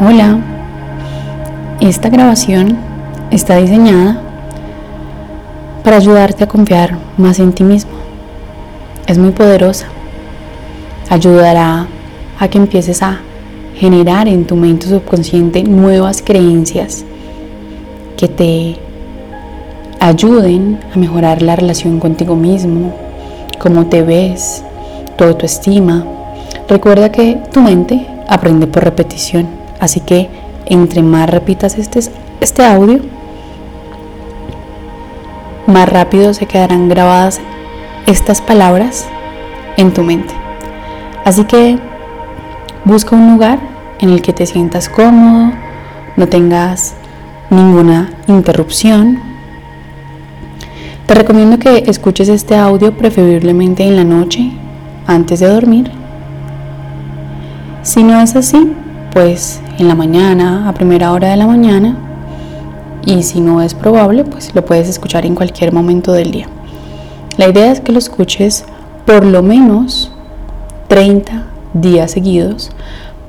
Hola, esta grabación está diseñada para ayudarte a confiar más en ti mismo. Es muy poderosa. Ayudará a que empieces a generar en tu mente subconsciente nuevas creencias que te ayuden a mejorar la relación contigo mismo, cómo te ves, tu autoestima. Recuerda que tu mente aprende por repetición. Así que entre más repitas este, este audio, más rápido se quedarán grabadas estas palabras en tu mente. Así que busca un lugar en el que te sientas cómodo, no tengas ninguna interrupción. Te recomiendo que escuches este audio preferiblemente en la noche, antes de dormir. Si no es así, pues en la mañana, a primera hora de la mañana, y si no es probable, pues lo puedes escuchar en cualquier momento del día. La idea es que lo escuches por lo menos 30 días seguidos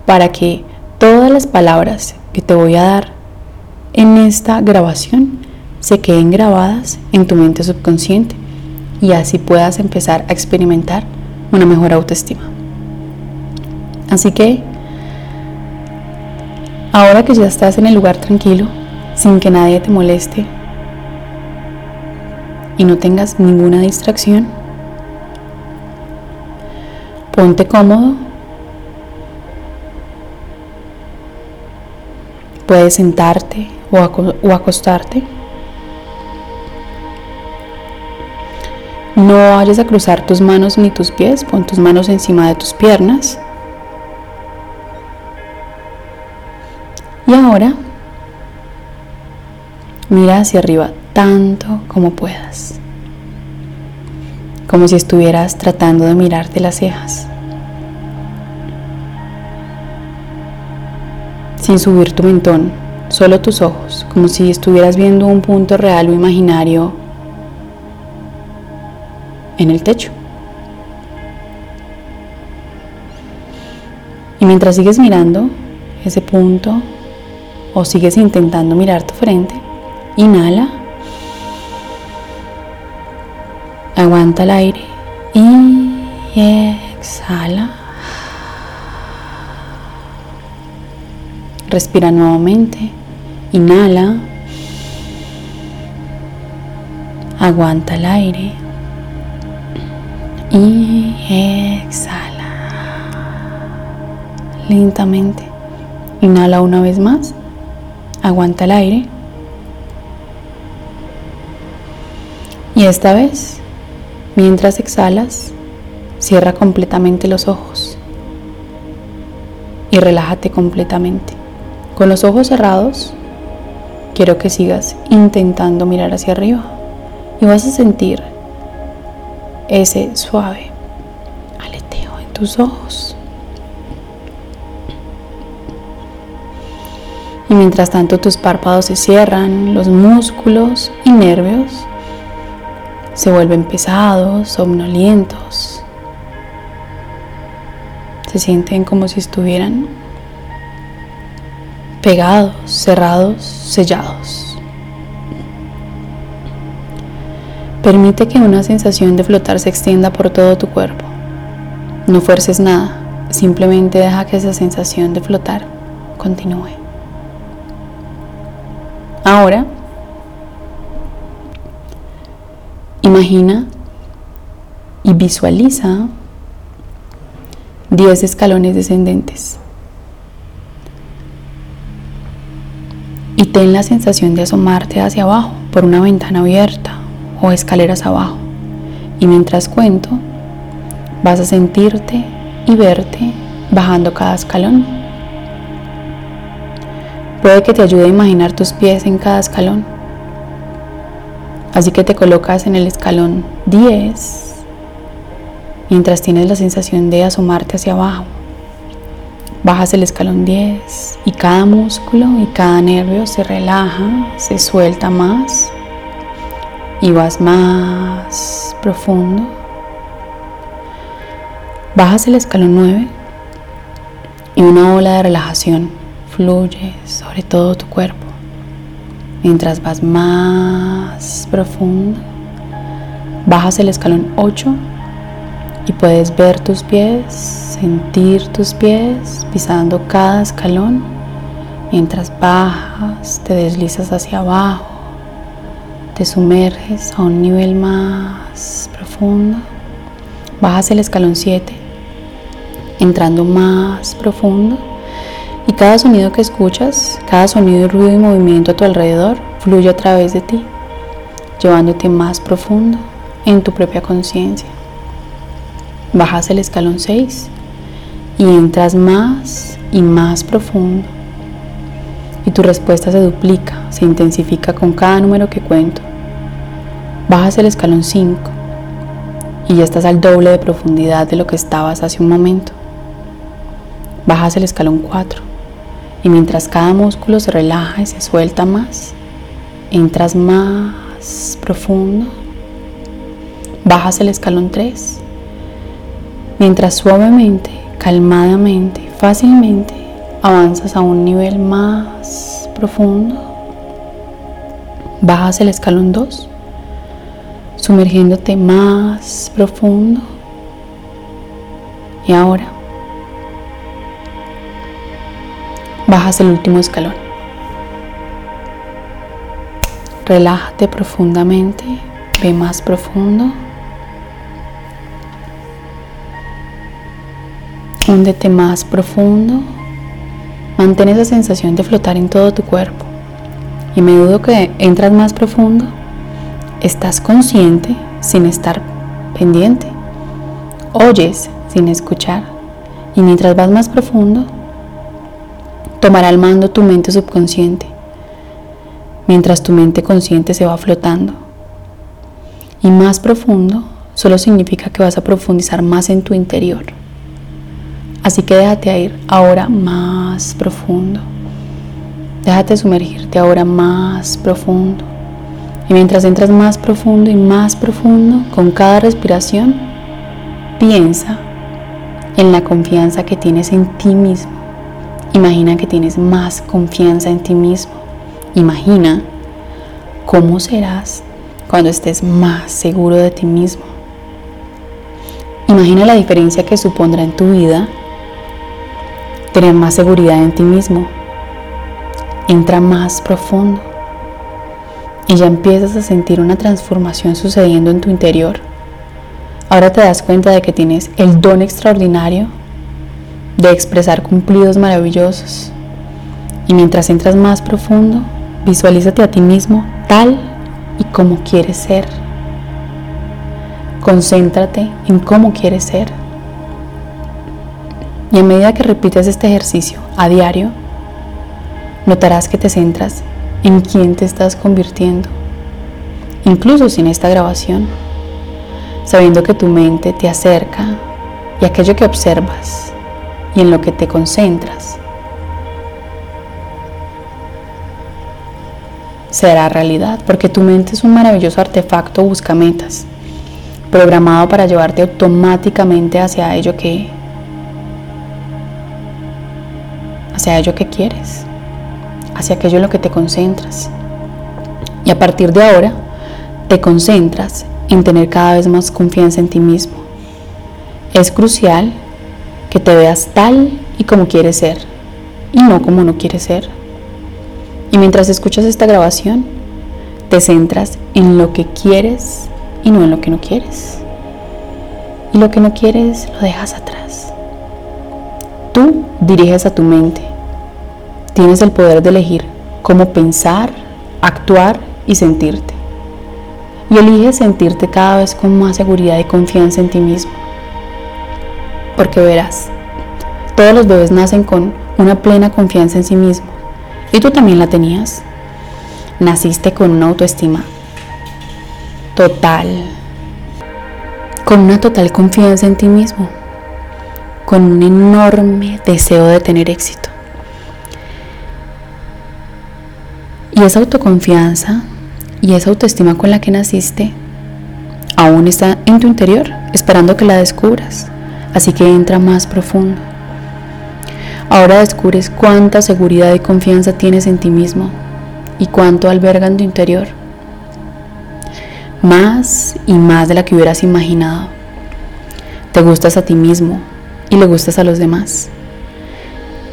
para que todas las palabras que te voy a dar en esta grabación se queden grabadas en tu mente subconsciente y así puedas empezar a experimentar una mejor autoestima. Así que Ahora que ya estás en el lugar tranquilo, sin que nadie te moleste y no tengas ninguna distracción, ponte cómodo. Puedes sentarte o, acostarte. No vayas a cruzar tus manos ni tus pies, pon tus manos encima de tus piernas. Y ahora mira hacia arriba tanto como puedas, como si estuvieras tratando de mirarte las cejas, sin subir tu mentón, solo tus ojos, como si estuvieras viendo un punto real o imaginario en el techo. Y mientras sigues mirando ese punto, o sigues intentando mirar tu frente, inhala, aguanta el aire. Y exhala. Respira nuevamente, inhala, aguanta el aire. Y exhala. Lentamente. Inhala una vez más. Aguanta el aire. Y esta vez, mientras exhalas, cierra completamente los ojos y relájate completamente. Con los ojos cerrados, quiero que sigas intentando mirar hacia arriba y vas a sentir ese suave aleteo en tus ojos. Y mientras tanto tus párpados se cierran, los músculos y nervios se vuelven pesados, somnolientos. Se sienten como si estuvieran pegados, cerrados, sellados. Permite que una sensación de flotar se extienda por todo tu cuerpo. No fuerces nada, simplemente deja que esa sensación de flotar continúe. Ahora, imagina y visualiza 10 escalones descendentes. Y ten la sensación de asomarte hacia abajo por una ventana abierta o escaleras abajo. Y mientras cuento, vas a sentirte y verte bajando cada escalón. Puede que te ayude a imaginar tus pies en cada escalón. Así que te colocas en el escalón 10 mientras tienes la sensación de asomarte hacia abajo. Bajas el escalón 10 y cada músculo y cada nervio se relaja, se suelta más y vas más profundo. Bajas el escalón 9 y una ola de relajación fluye sobre todo tu cuerpo. Mientras vas más profundo, bajas el escalón 8 y puedes ver tus pies, sentir tus pies pisando cada escalón. Mientras bajas, te deslizas hacia abajo, te sumerges a un nivel más profundo. Bajas el escalón 7, entrando más profundo. Y cada sonido que escuchas, cada sonido, ruido y movimiento a tu alrededor fluye a través de ti, llevándote más profundo en tu propia conciencia. Bajas el escalón 6 y entras más y más profundo. Y tu respuesta se duplica, se intensifica con cada número que cuento. Bajas el escalón 5 y ya estás al doble de profundidad de lo que estabas hace un momento. Bajas el escalón 4 y mientras cada músculo se relaja y se suelta más, entras más profundo. Bajas el escalón 3 mientras suavemente, calmadamente, fácilmente avanzas a un nivel más profundo. Bajas el escalón 2 sumergiéndote más profundo. Y ahora bajas el último escalón. Relájate profundamente, ve más profundo. Húndete más profundo. Mantén esa sensación de flotar en todo tu cuerpo. Y me dudo que entras más profundo, estás consciente sin estar pendiente. Oyes sin escuchar. Y mientras vas más profundo, tomará al mando tu mente subconsciente, mientras tu mente consciente se va flotando. Y más profundo solo significa que vas a profundizar más en tu interior. Así que déjate ir ahora más profundo. Déjate sumergirte ahora más profundo. Y mientras entras más profundo y más profundo con cada respiración, piensa en la confianza que tienes en ti mismo. Imagina que tienes más confianza en ti mismo. Imagina cómo serás cuando estés más seguro de ti mismo. Imagina la diferencia que supondrá en tu vida tener más seguridad en ti mismo. Entra más profundo y ya empiezas a sentir una transformación sucediendo en tu interior. Ahora te das cuenta de que tienes el don extraordinario de expresar cumplidos maravillosos. Y mientras entras más profundo, visualízate a ti mismo tal y como quieres ser. Concéntrate en cómo quieres ser. Y a medida que repites este ejercicio a diario, notarás que te centras en quién te estás convirtiendo, incluso sin esta grabación, sabiendo que tu mente te acerca y aquello que observas y en lo que te concentras será realidad, porque tu mente es un maravilloso artefacto busca metas, programado para llevarte automáticamente hacia ello que hacia ello que quieres hacia aquello en lo que te concentras. Y a partir de ahora, te concentras en tener cada vez más confianza en ti mismo. Es crucial que te veas tal y como quieres ser y no como no quieres ser. Y mientras escuchas esta grabación, te centras en lo que quieres y no en lo que no quieres. Y lo que no quieres lo dejas atrás. Tú diriges a tu mente Tienes el poder de elegir cómo pensar, actuar y sentirte. Y eliges sentirte cada vez con más seguridad y confianza en ti mismo. Porque verás, todos los bebés nacen con una plena confianza en sí mismo. Y tú también la tenías. Naciste con una autoestima total. Con una total confianza en ti mismo. Con un enorme deseo de tener éxito. Y esa autoconfianza y esa autoestima con la que naciste aún está en tu interior, esperando que la descubras. Así que entra más profundo. Ahora descubres cuánta seguridad y confianza tienes en ti mismo y cuánto alberga en tu interior. Más y más de la que hubieras imaginado. Te gustas a ti mismo y le gustas a los demás.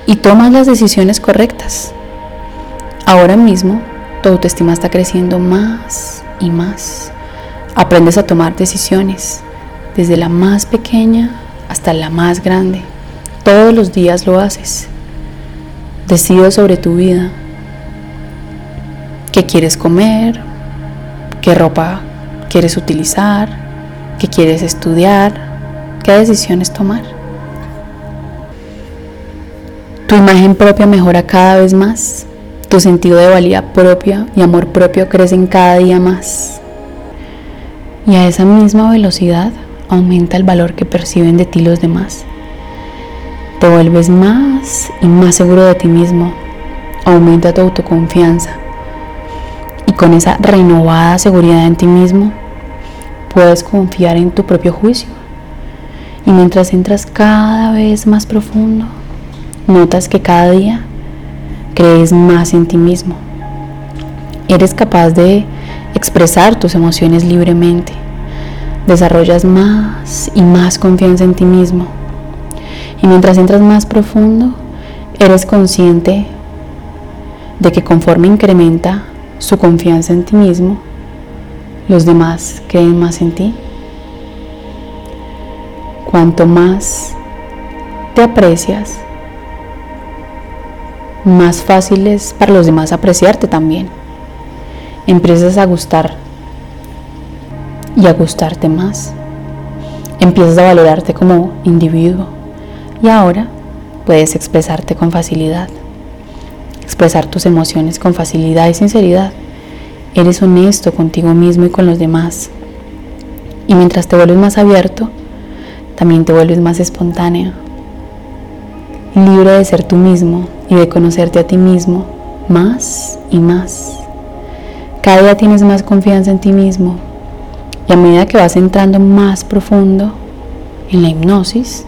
Y tomas las decisiones correctas. Ahora mismo tu autoestima está creciendo más y más. Aprendes a tomar decisiones, desde la más pequeña hasta la más grande. Todos los días lo haces. Decides sobre tu vida. ¿Qué quieres comer? ¿Qué ropa quieres utilizar? ¿Qué quieres estudiar? ¿Qué decisiones tomar? Tu imagen propia mejora cada vez más. Tu sentido de valía propia y amor propio crecen cada día más. Y a esa misma velocidad aumenta el valor que perciben de ti los demás. Te vuelves más y más seguro de ti mismo. Aumenta tu autoconfianza. Y con esa renovada seguridad en ti mismo, puedes confiar en tu propio juicio. Y mientras entras cada vez más profundo, notas que cada día crees más en ti mismo. Eres capaz de expresar tus emociones libremente. Desarrollas más y más confianza en ti mismo. Y mientras entras más profundo, eres consciente de que conforme incrementa su confianza en ti mismo, los demás creen más en ti. Cuanto más te aprecias, más fácil es para los demás apreciarte también. Empiezas a gustar y a gustarte más. Empiezas a valorarte como individuo y ahora puedes expresarte con facilidad. Expresar tus emociones con facilidad y sinceridad. Eres honesto contigo mismo y con los demás. Y mientras te vuelves más abierto, también te vuelves más espontáneo libre de ser tú mismo y de conocerte a ti mismo más y más. Cada día tienes más confianza en ti mismo y a medida que vas entrando más profundo en la hipnosis,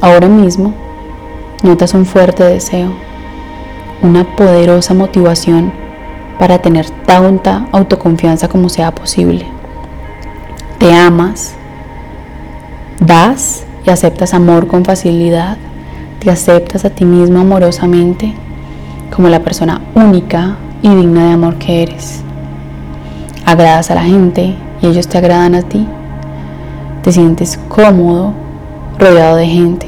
ahora mismo notas un fuerte deseo, una poderosa motivación para tener tanta autoconfianza como sea posible. Te amas, das y aceptas amor con facilidad te aceptas a ti mismo amorosamente como la persona única y digna de amor que eres. Agradas a la gente ellos te agradan a ti. Te sientes cómodo rodeado de gente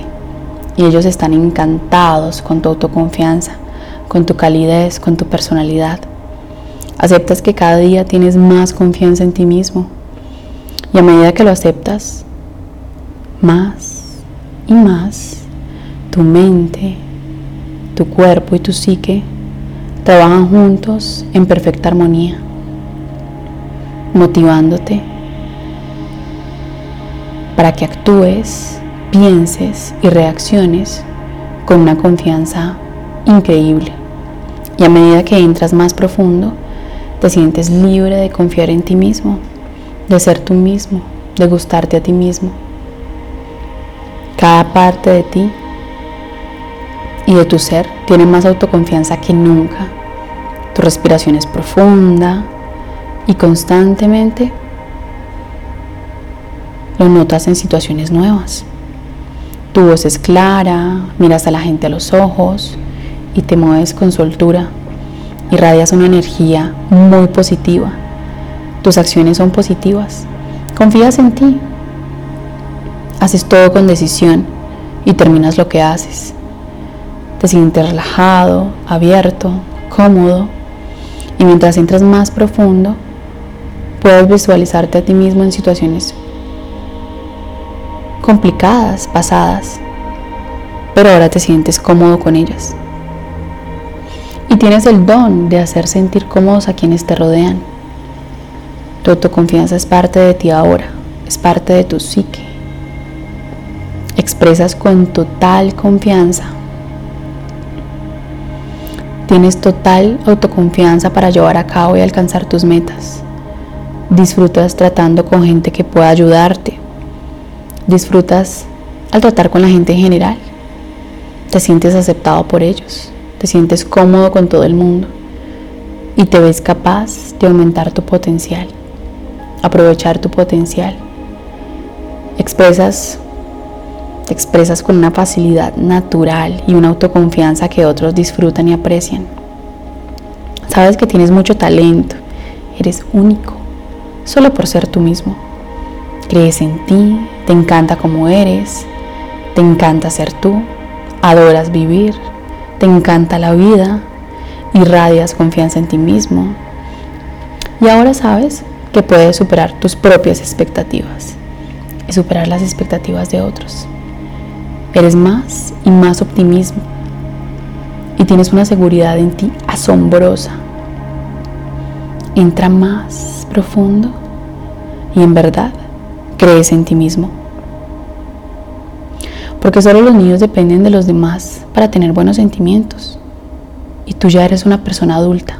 y ellos están encantados con tu autoconfianza, con tu calidez, con tu personalidad. Aceptas que cada día tienes más confianza en ti mismo y a medida que lo aceptas, más y más tu mente, tu cuerpo y tu psique trabajan juntos en perfecta armonía, motivándote para que actúes, pienses y reacciones con una confianza increíble. Y a medida que entras más profundo, te sientes libre de confiar en ti mismo, de ser tú mismo, de gustarte a ti mismo. Cada parte de ti y de tu ser tiene más autoconfianza que nunca. Tu respiración es profunda y constantemente lo notas en situaciones nuevas. Tu voz es clara, miras a la gente a los ojos y te mueves con soltura. Irradias una energía muy positiva. Tus acciones son positivas. Confías en ti. Haces todo con decisión y terminas lo que haces. Te sientes relajado, abierto, cómodo y mientras entras más profundo, puedes visualizarte a ti mismo en situaciones complicadas, pasadas, pero ahora te sientes cómodo con ellas. Y tienes el don de hacer sentir cómodos a quienes te rodean. Tu autoconfianza es parte de ti ahora, es parte de tu psique. Expresas con total confianza Tienes total autoconfianza para llevar a cabo y alcanzar tus metas. Disfrutas tratando con gente que pueda ayudarte. Disfrutas al tratar con la gente en general. te sientes aceptado por ellos, te sientes cómodo con todo el mundo y te ves capaz de aumentar tu potencial, aprovechar tu potencial. Expresas te expresas con una facilidad natural y una autoconfianza que otros disfrutan y aprecian. Sabes que tienes mucho talento, eres único, solo por ser tú mismo. Crees en ti, te encanta como eres, te encanta ser tú, adoras vivir, te encanta la vida, irradias confianza en ti mismo. Y ahora sabes que puedes superar tus propias expectativas y superar las expectativas de otros. Eres más y más optimismo y tienes una seguridad en ti asombrosa. Entra más profundo y en verdad crees en ti mismo. Porque solo los niños dependen de los demás para tener buenos sentimientos. Y tú ya eres una persona adulta.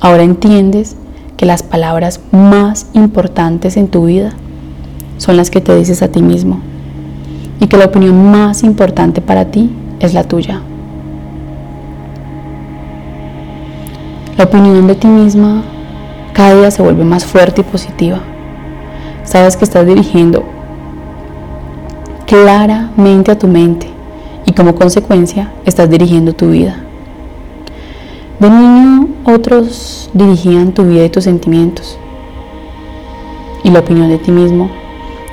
Ahora entiendes que las palabras más importantes en tu vida son las que te dices a ti mismo y que la opinión más importante para ti es la tuya. La opinión de ti misma cada día se vuelve más fuerte y positiva. Sabes que estás dirigiendo claramente a tu mente y como consecuencia estás dirigiendo tu vida. De niño otros dirigían tu vida y tus sentimientos y la opinión de ti mismo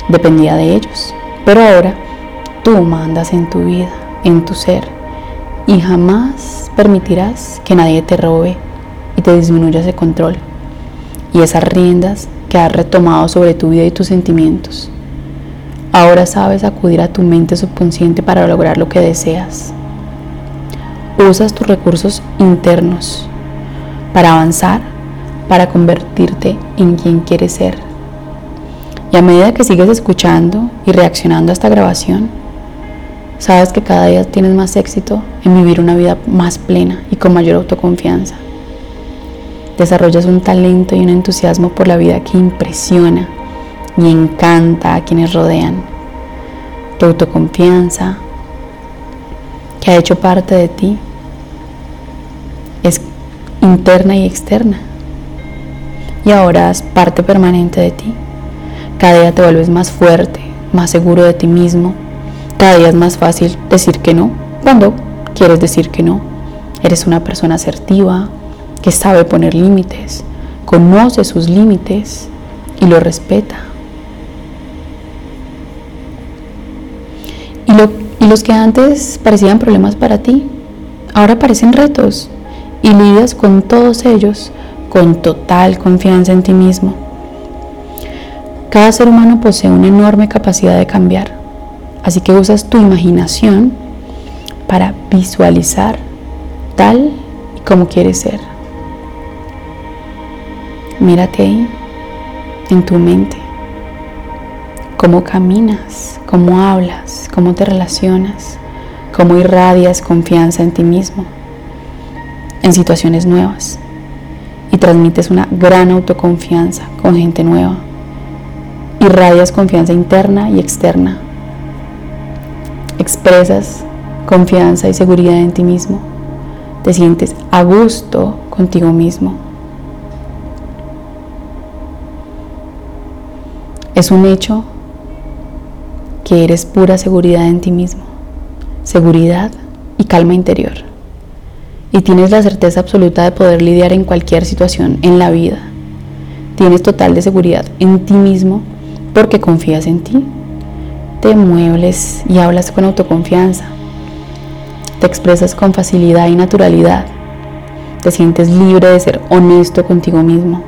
dependía de ellos. Pero ahora Tú mandas en tu vida, en tu ser, y jamás permitirás que nadie te robe y te disminuya ese control y esas riendas que has retomado sobre tu vida y tus sentimientos. Ahora sabes acudir a tu mente subconsciente para lograr lo que deseas. Usas tus recursos internos para avanzar, para convertirte en quien quieres ser. Y a medida que sigues escuchando y reaccionando a esta grabación, Sabes que cada día tienes más éxito en vivir una vida más plena y con mayor autoconfianza. Desarrollas un talento y un entusiasmo por la vida que impresiona y encanta a quienes rodean. Tu autoconfianza, que ha hecho parte de ti, es interna y externa. Y ahora es parte permanente de ti. Cada día te vuelves más fuerte, más seguro de ti mismo cada día es más fácil decir que no cuando quieres decir que no. Eres una persona asertiva, que sabe poner límites, conoce sus límites y lo respeta. Y, los que antes parecían problemas para ti, ahora parecen retos y lidias con todos ellos con total confianza en ti mismo. Cada ser humano posee una enorme capacidad de cambiar Así que usas tu imaginación para visualizar tal y como quieres ser. Mírate ahí, en tu mente, cómo caminas, cómo hablas, cómo te relacionas, cómo irradias confianza en ti mismo, en situaciones nuevas y transmites una gran autoconfianza con gente nueva. Irradias confianza interna y externa expresas confianza y seguridad en ti mismo, te sientes a gusto contigo mismo. Es un hecho que eres pura seguridad en ti mismo, seguridad y calma interior. Y tienes la certeza absoluta de poder lidiar en cualquier situación en la vida. Tienes total de seguridad en ti mismo porque confías en ti te muebles y hablas con autoconfianza. Te expresas con facilidad y naturalidad. Te sientes libre de ser honesto contigo mismo.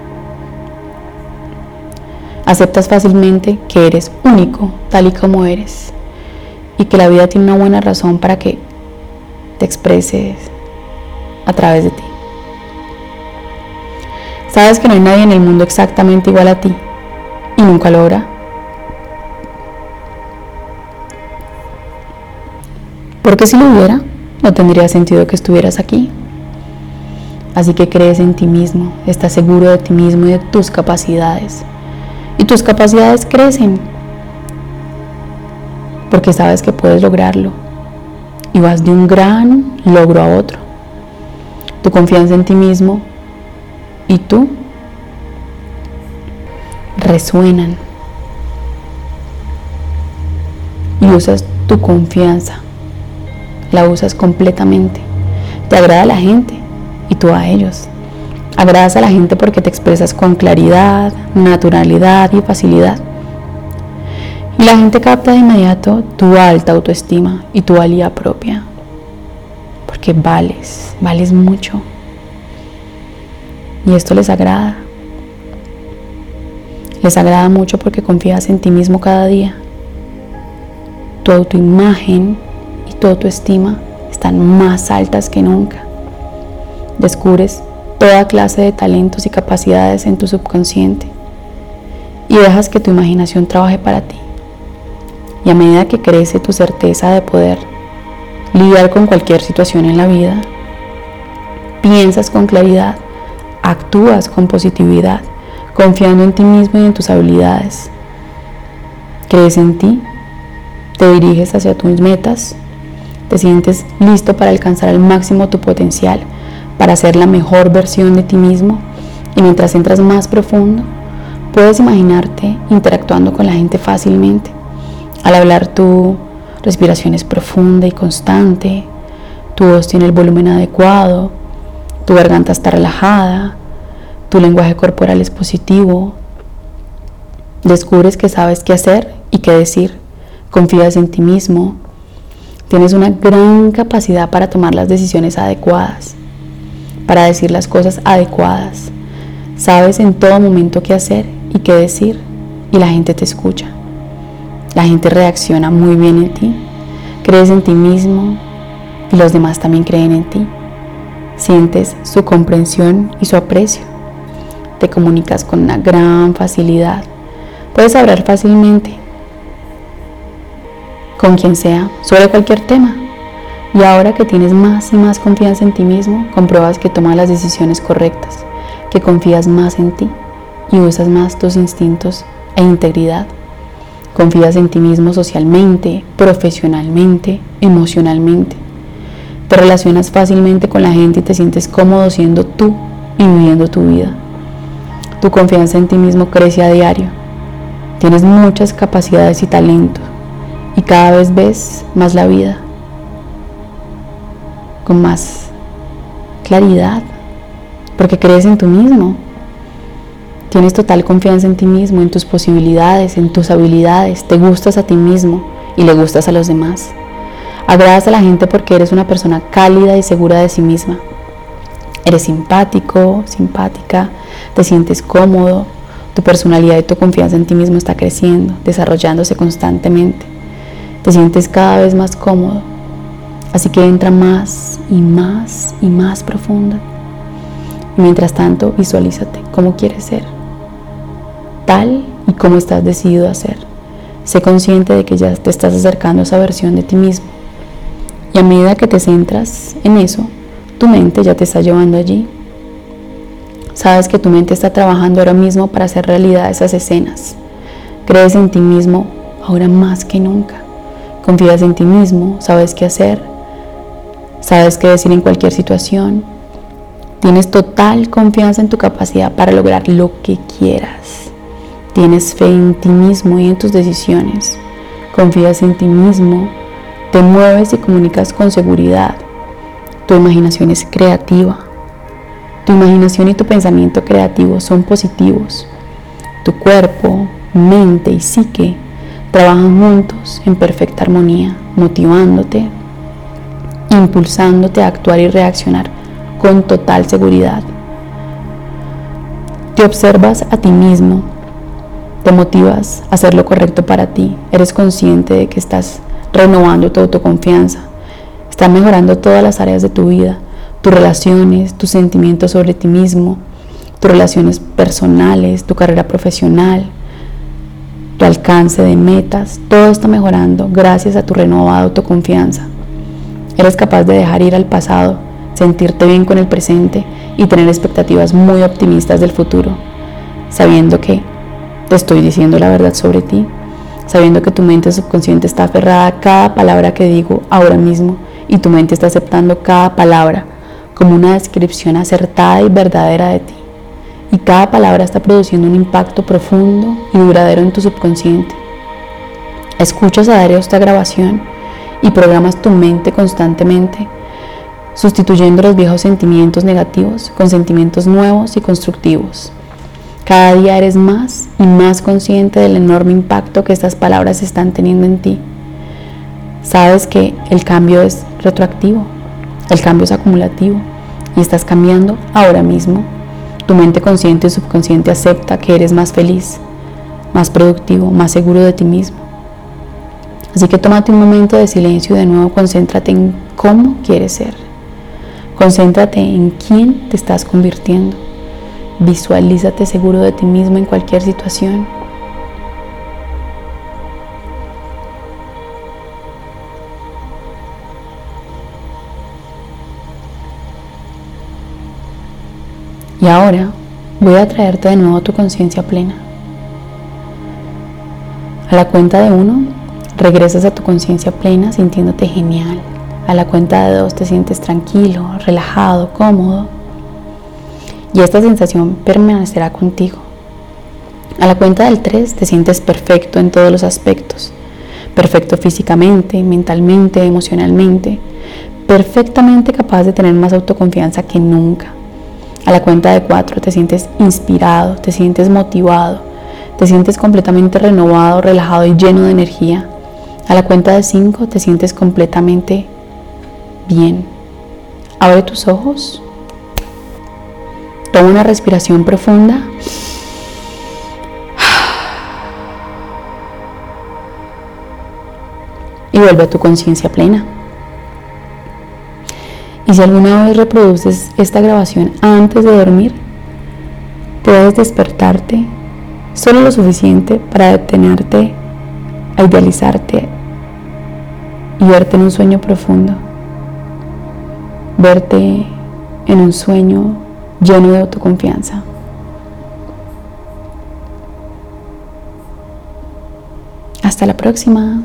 Aceptas fácilmente que eres único tal y como eres y que la vida tiene una buena razón para que te expreses a través de ti. Sabes que no hay nadie en el mundo exactamente igual a ti y nunca lo habrá. Porque si lo hubiera, no tendría sentido que estuvieras aquí. Así que crees en ti mismo, estás seguro de ti mismo y de tus capacidades. Y tus capacidades crecen porque sabes que puedes lograrlo. y vas de un gran logro a otro. Tu confianza en ti mismo y tú resuenan y usas tu confianza, la usas completamente. Te agrada a la gente y tú a ellos. Agradas a la gente porque te expresas con claridad, naturalidad y facilidad. Y la gente capta de inmediato tu alta autoestima y tu valía propia. Porque vales, vales mucho. Y esto les agrada. Les agrada mucho porque confías en ti mismo cada día. Tu autoimagen y tu autoestima están más altas que nunca. Descubres toda clase de talentos y capacidades en tu subconsciente y dejas que tu imaginación trabaje para ti. Y a medida que crece tu certeza de poder lidiar con cualquier situación en la vida, piensas con claridad, actúas con positividad, confiando en ti mismo y en tus habilidades. Crees en ti, te diriges hacia tus metas, te sientes listo para alcanzar al máximo tu potencial, para ser la mejor versión de ti mismo. Y mientras entras más profundo, puedes imaginarte interactuando con la gente fácilmente. Al hablar tu respiración es profunda y constante, tu voz tiene el volumen adecuado, tu garganta está relajada, tu lenguaje corporal es positivo. Descubres que sabes qué hacer y qué decir, confías en ti mismo, tienes una gran capacidad para tomar las decisiones adecuadas, para decir las cosas adecuadas. Sabes en todo momento qué hacer y qué decir y la gente te escucha. La gente reacciona muy bien en ti. Crees en ti mismo y los demás también creen en ti. Sientes su comprensión y su aprecio. Te comunicas con una gran facilidad. Puedes hablar fácilmente con quien sea sobre cualquier tema. Y ahora que tienes más y más confianza en ti mismo, compruebas que tomas las decisiones correctas, que confías más en ti y usas más tus instintos e integridad. Confías en ti mismo socialmente, profesionalmente, emocionalmente. Te relacionas fácilmente con la gente y te sientes cómodo siendo tú y viviendo tu vida. Tu confianza en ti mismo crece a diario. Tienes muchas capacidades y talentos y cada vez ves más la vida con más claridad porque crees en tú mismo. Tienes total confianza en ti mismo, en tus posibilidades, en tus habilidades. Te gustas a ti mismo y le gustas a los demás. Agradas a la gente porque eres una persona cálida y segura de sí misma. Eres simpático, simpática, te sientes cómodo, tu personalidad y tu confianza en ti mismo está creciendo, desarrollándose constantemente. Te sientes cada vez más cómodo. Así que entra más y más y más profunda. Mientras tanto, visualízate cómo quieres ser tal y como estás decidido a ser. Sé consciente de que ya te estás acercando a esa versión de ti mismo. Y a medida que te centras en eso, tu mente ya te está llevando allí. Sabes que tu mente está trabajando ahora mismo para hacer realidad esas escenas. Crees en ti mismo ahora más que nunca. Confías en ti mismo, sabes qué hacer, sabes qué decir en cualquier situación. Tienes total confianza en tu capacidad para lograr lo que quieras. Tienes fe en ti mismo y en tus decisiones. Confías en ti mismo. Te mueves y comunicas con seguridad. Tu imaginación es creativa. Tu imaginación y tu pensamiento creativo son positivos. Tu cuerpo, mente y psique trabajan juntos en perfecta armonía, motivándote, impulsándote a actuar y reaccionar con total seguridad. Te observas a ti mismo te motivas a hacer lo correcto para ti, eres consciente de que estás renovando tu autoconfianza, estás mejorando todas las áreas de tu vida, tus relaciones, tus sentimientos sobre ti mismo, tus relaciones personales, tu carrera profesional, tu alcance de metas, todo está mejorando gracias a tu renovada autoconfianza. Eres capaz de dejar ir al pasado, sentirte bien con el presente y tener expectativas muy optimistas del futuro, sabiendo que te estoy diciendo la verdad sobre ti, sabiendo que tu mente subconsciente está aferrada a cada palabra que digo ahora mismo y tu mente está aceptando cada palabra como una descripción acertada y verdadera de ti. Y cada palabra está produciendo un impacto profundo y duradero en tu subconsciente. Escuchas a diario esta grabación y programas tu mente constantemente, sustituyendo los viejos sentimientos negativos con sentimientos nuevos y constructivos. Cada día eres más y más consciente del enorme impacto que estas palabras están teniendo en ti. Sabes que el cambio es retroactivo, el cambio es acumulativo y estás cambiando ahora mismo. Tu mente consciente y subconsciente acepta que eres más feliz, más productivo, más seguro de ti mismo. Así que tómate un momento de silencio y de nuevo concéntrate en cómo quieres ser. Concéntrate en quién te estás convirtiendo. Visualízate seguro de ti mismo en cualquier situación. Y ahora voy a traerte de nuevo a tu conciencia plena. A la cuenta de uno, regresas a tu conciencia plena sintiéndote genial. A la cuenta de dos te sientes tranquilo, relajado, cómodo y esta sensación permanecerá contigo. A la cuenta del 3 te sientes perfecto en todos los aspectos, perfecto físicamente, mentalmente, emocionalmente, perfectamente capaz de tener más autoconfianza que nunca. A la cuenta de 4 te sientes inspirado, te sientes motivado, te sientes completamente renovado, relajado y lleno de energía. A la cuenta de 5 te sientes completamente bien. Abre tus ojos Toma una respiración profunda. Y vuelve a tu conciencia plena. Y si alguna vez reproduces esta grabación antes de dormir, puedes despertarte solo lo suficiente para detenerte a idealizarte y verte en un sueño profundo. Verte en un sueño lleno de autoconfianza. Hasta la próxima.